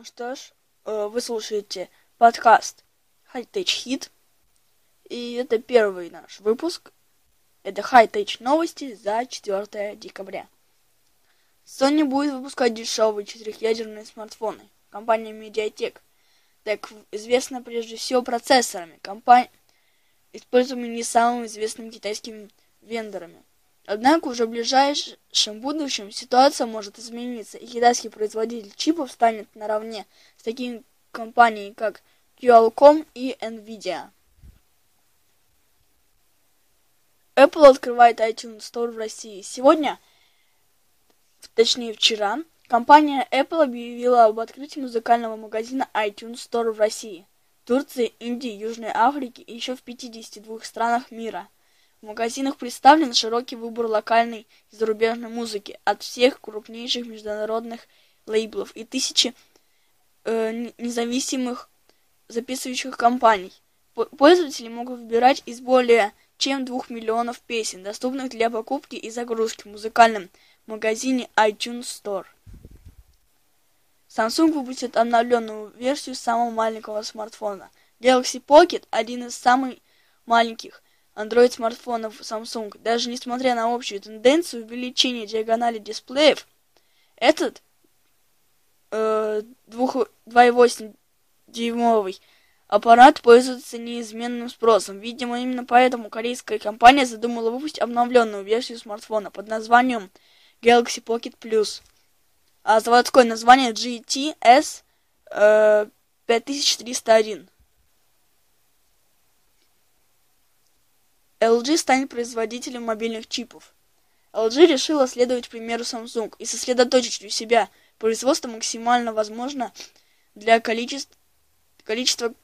Ну что ж, э, вы слушаете подкаст High Tech Hit. И это первый наш выпуск. Это High Tech новости за 4 декабря. Sony будет выпускать дешевые четырехъядерные смартфоны. Компания Mediatek. Так известна прежде всего процессорами. Компания используемыми не самыми известными китайскими вендорами. Однако уже в ближайшем будущем ситуация может измениться, и китайский производитель чипов станет наравне с такими компаниями, как Qualcomm и Nvidia. Apple открывает iTunes Store в России. Сегодня, точнее вчера, компания Apple объявила об открытии музыкального магазина iTunes Store в России, Турции, Индии, Южной Африке и еще в 52 странах мира – в магазинах представлен широкий выбор локальной и зарубежной музыки от всех крупнейших международных лейблов и тысячи э, независимых записывающих компаний. Пользователи могут выбирать из более чем двух миллионов песен, доступных для покупки и загрузки в музыкальном магазине iTunes Store. Samsung выпустит обновленную версию самого маленького смартфона. Galaxy Pocket – один из самых маленьких – Android-смартфонов Samsung, даже несмотря на общую тенденцию увеличения диагонали дисплеев, этот э, 2,8 дюймовый аппарат пользуется неизменным спросом. Видимо, именно поэтому корейская компания задумала выпустить обновленную версию смартфона под названием Galaxy Pocket Plus. А заводское название GTS э, 5301. LG станет производителем мобильных чипов. LG решила следовать примеру Samsung и сосредоточить у себя производство максимально возможно для количества, количества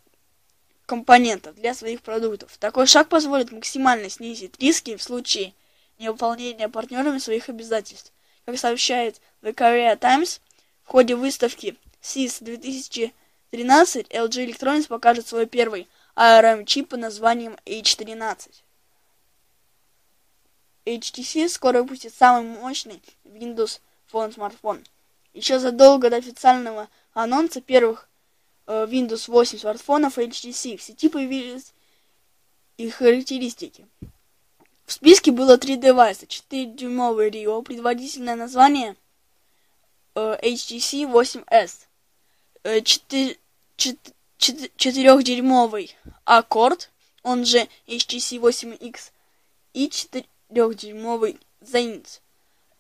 компонентов для своих продуктов. Такой шаг позволит максимально снизить риски в случае невыполнения партнерами своих обязательств. Как сообщает The Korea Times, в ходе выставки CIS 2013 LG Electronics покажет свой первый ARM-чип под названием H13. HTC скоро выпустит самый мощный Windows Phone смартфон. Еще задолго до официального анонса первых э, Windows 8 смартфонов HTC в сети появились их характеристики. В списке было три девайса. 4-дюймовый Rio, предводительное название э, HTC 8S. Э, 4-дюймовый Accord, он же HTC 8X. И 4 трехдюймовый Zenit.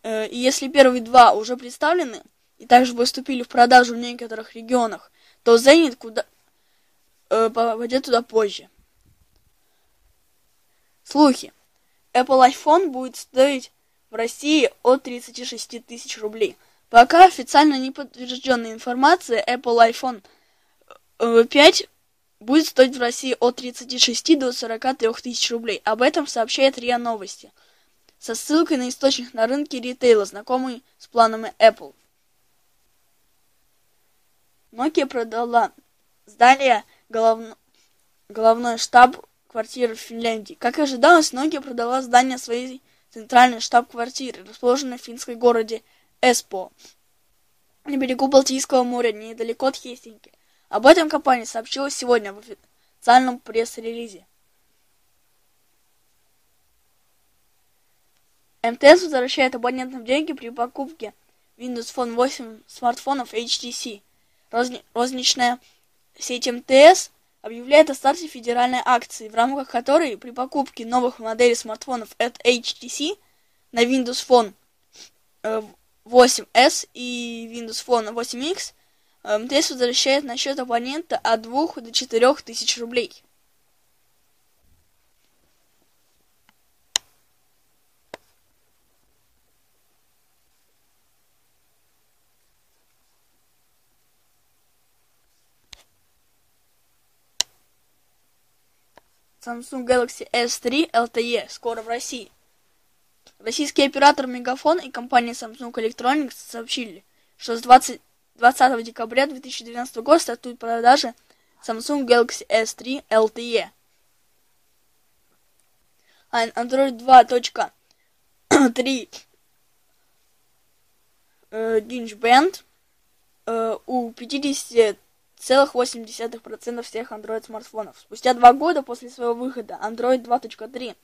Э, и если первые два уже представлены и также поступили в продажу в некоторых регионах, то Zenit куда, э, попадет туда позже. Слухи. Apple iPhone будет стоить в России от 36 тысяч рублей. Пока официально не подтвержденная информация, Apple iPhone 5 э, будет стоить в России от 36 до 43 тысяч рублей. Об этом сообщает РИА Новости со ссылкой на источник на рынке ритейла, знакомый с планами Apple. Nokia продала здание головно... головной штаб квартиры в Финляндии. Как и ожидалось, Nokia продала здание своей центральной штаб-квартиры, расположенной в финской городе Эспо, на берегу Балтийского моря, недалеко от Хельсинки. Об этом компания сообщила сегодня в официальном пресс-релизе. МТС возвращает абонентам деньги при покупке Windows Phone 8 смартфонов HTC. Розни розничная сеть МТС объявляет о старте федеральной акции, в рамках которой при покупке новых моделей смартфонов от HTC на Windows Phone 8s э, и Windows Phone 8x МТС возвращает на счет абонента от 2 до 4 тысяч рублей. Samsung Galaxy S3 LTE скоро в России. Российский оператор Мегафон и компания Samsung Electronics сообщили, что с 20 20 декабря 2012 года стартует продажа Samsung Galaxy S3 LTE. Android 2.3 Ginch Band э, у 50,8% всех Android-смартфонов. Спустя два года после своего выхода Android 2.3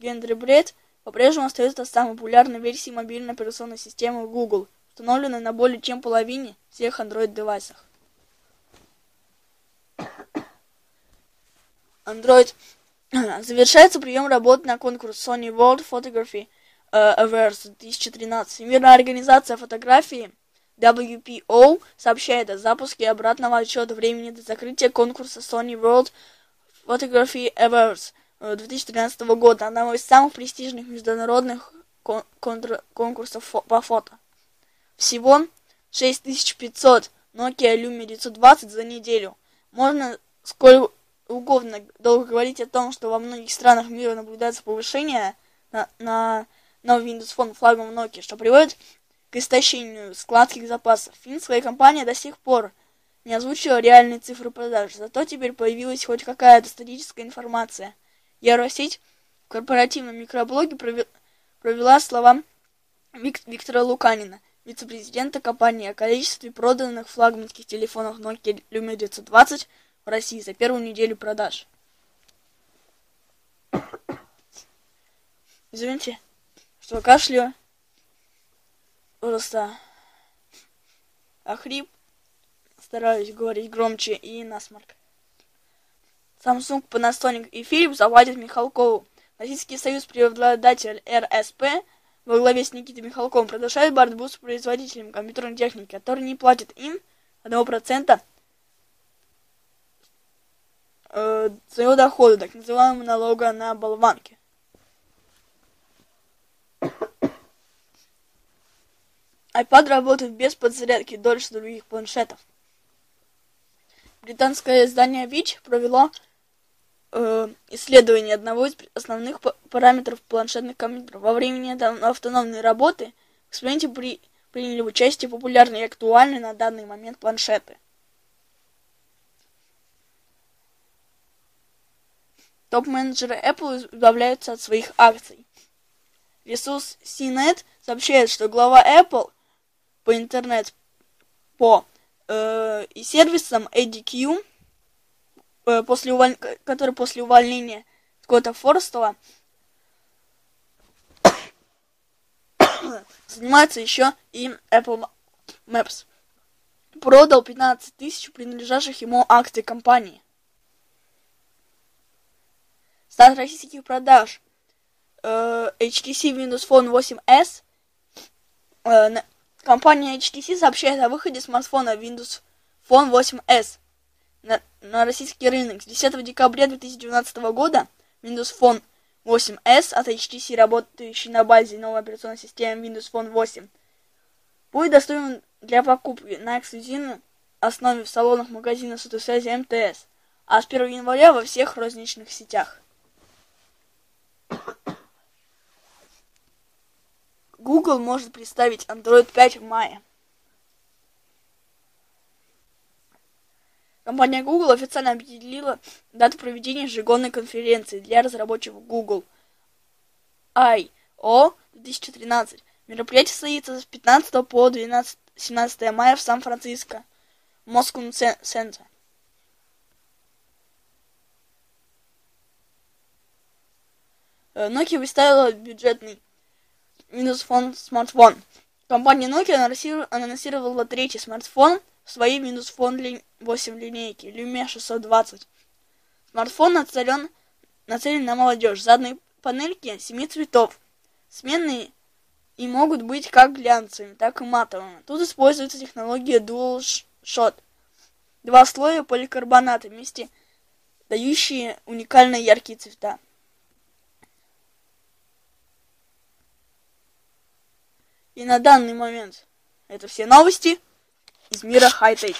Генри Бред по-прежнему остается самой популярной версией мобильной операционной системы Google, установленной на более чем половине всех Android-девайсах. Android завершается прием работы на конкурс Sony World Photography uh, Awards 2013. Всемирная организация фотографии WPO сообщает о запуске обратного отсчета времени до закрытия конкурса Sony World Photography Awards 2013 года, одного из самых престижных международных кон конкурсов фо по фото. Всего 6500 Nokia Lumia 920 за неделю. Можно сколько угодно долго говорить о том, что во многих странах мира наблюдается повышение на, на новый Windows Phone флагом Nokia, что приводит к истощению складских запасов. Финская компания до сих пор не озвучила реальные цифры продаж, зато теперь появилась хоть какая-то статистическая информация. Евросеть в корпоративном микроблоге провела слова Виктора Луканина, вице-президента компании, о количестве проданных флагманских телефонов Nokia Lumia 920 в России за первую неделю продаж. Извините, что кашляю. Просто охрип. Стараюсь говорить громче и насморк. Samsung, Panasonic и Philips заплатят Михалкову. Российский союз преобладатель РСП во главе с Никитой Михалковым продолжает борьбу с производителями компьютерной техники, которые не платят им 1% э, своего дохода, так называемого налога на болванки. iPad работает без подзарядки дольше других планшетов. Британское издание ВИЧ провело э, исследование одного из основных параметров планшетных компьютеров. Во время автономной работы в эксперименте при, приняли участие популярные и актуальные на данный момент планшеты. Топ-менеджеры Apple избавляются от своих акций. Ресурс CNET сообщает, что глава Apple по интернет по э, и сервисам ADQ, после уволь... который после увольнения Скотта Форстова занимается еще и Apple Maps. Продал 15 тысяч принадлежащих ему акций компании. Старт российских продаж э, HTC Windows Phone 8s. Э, компания HTC сообщает о выходе смартфона Windows Phone 8s на, на российский рынок. С 10 декабря 2012 года Windows Phone 8s от HTC, работающий на базе новой операционной системы Windows Phone 8, будет доступен для покупки на эксклюзивной основе в салонах магазина сотовой МТС, а с 1 января во всех розничных сетях. Google может представить Android 5 в мае. Компания Google официально определила дату проведения ежегодной конференции для разработчиков Google I.O. 2013. Мероприятие состоится с 15 по 12, 17 мая в Сан-Франциско, Moscow Center. Э, Nokia выставила бюджетный Windows Phone смартфон. Компания Nokia анонсировала третий смартфон своей Windows Phone 8 линейки Lumia 620. Смартфон нацелен, нацелен на молодежь. Задние панельки 7 цветов. Сменные и могут быть как глянцевыми, так и матовыми. Тут используется технология Dual Shot. Два слоя поликарбоната вместе дающие уникальные яркие цвета. И на данный момент это все новости ist mir doch heilig.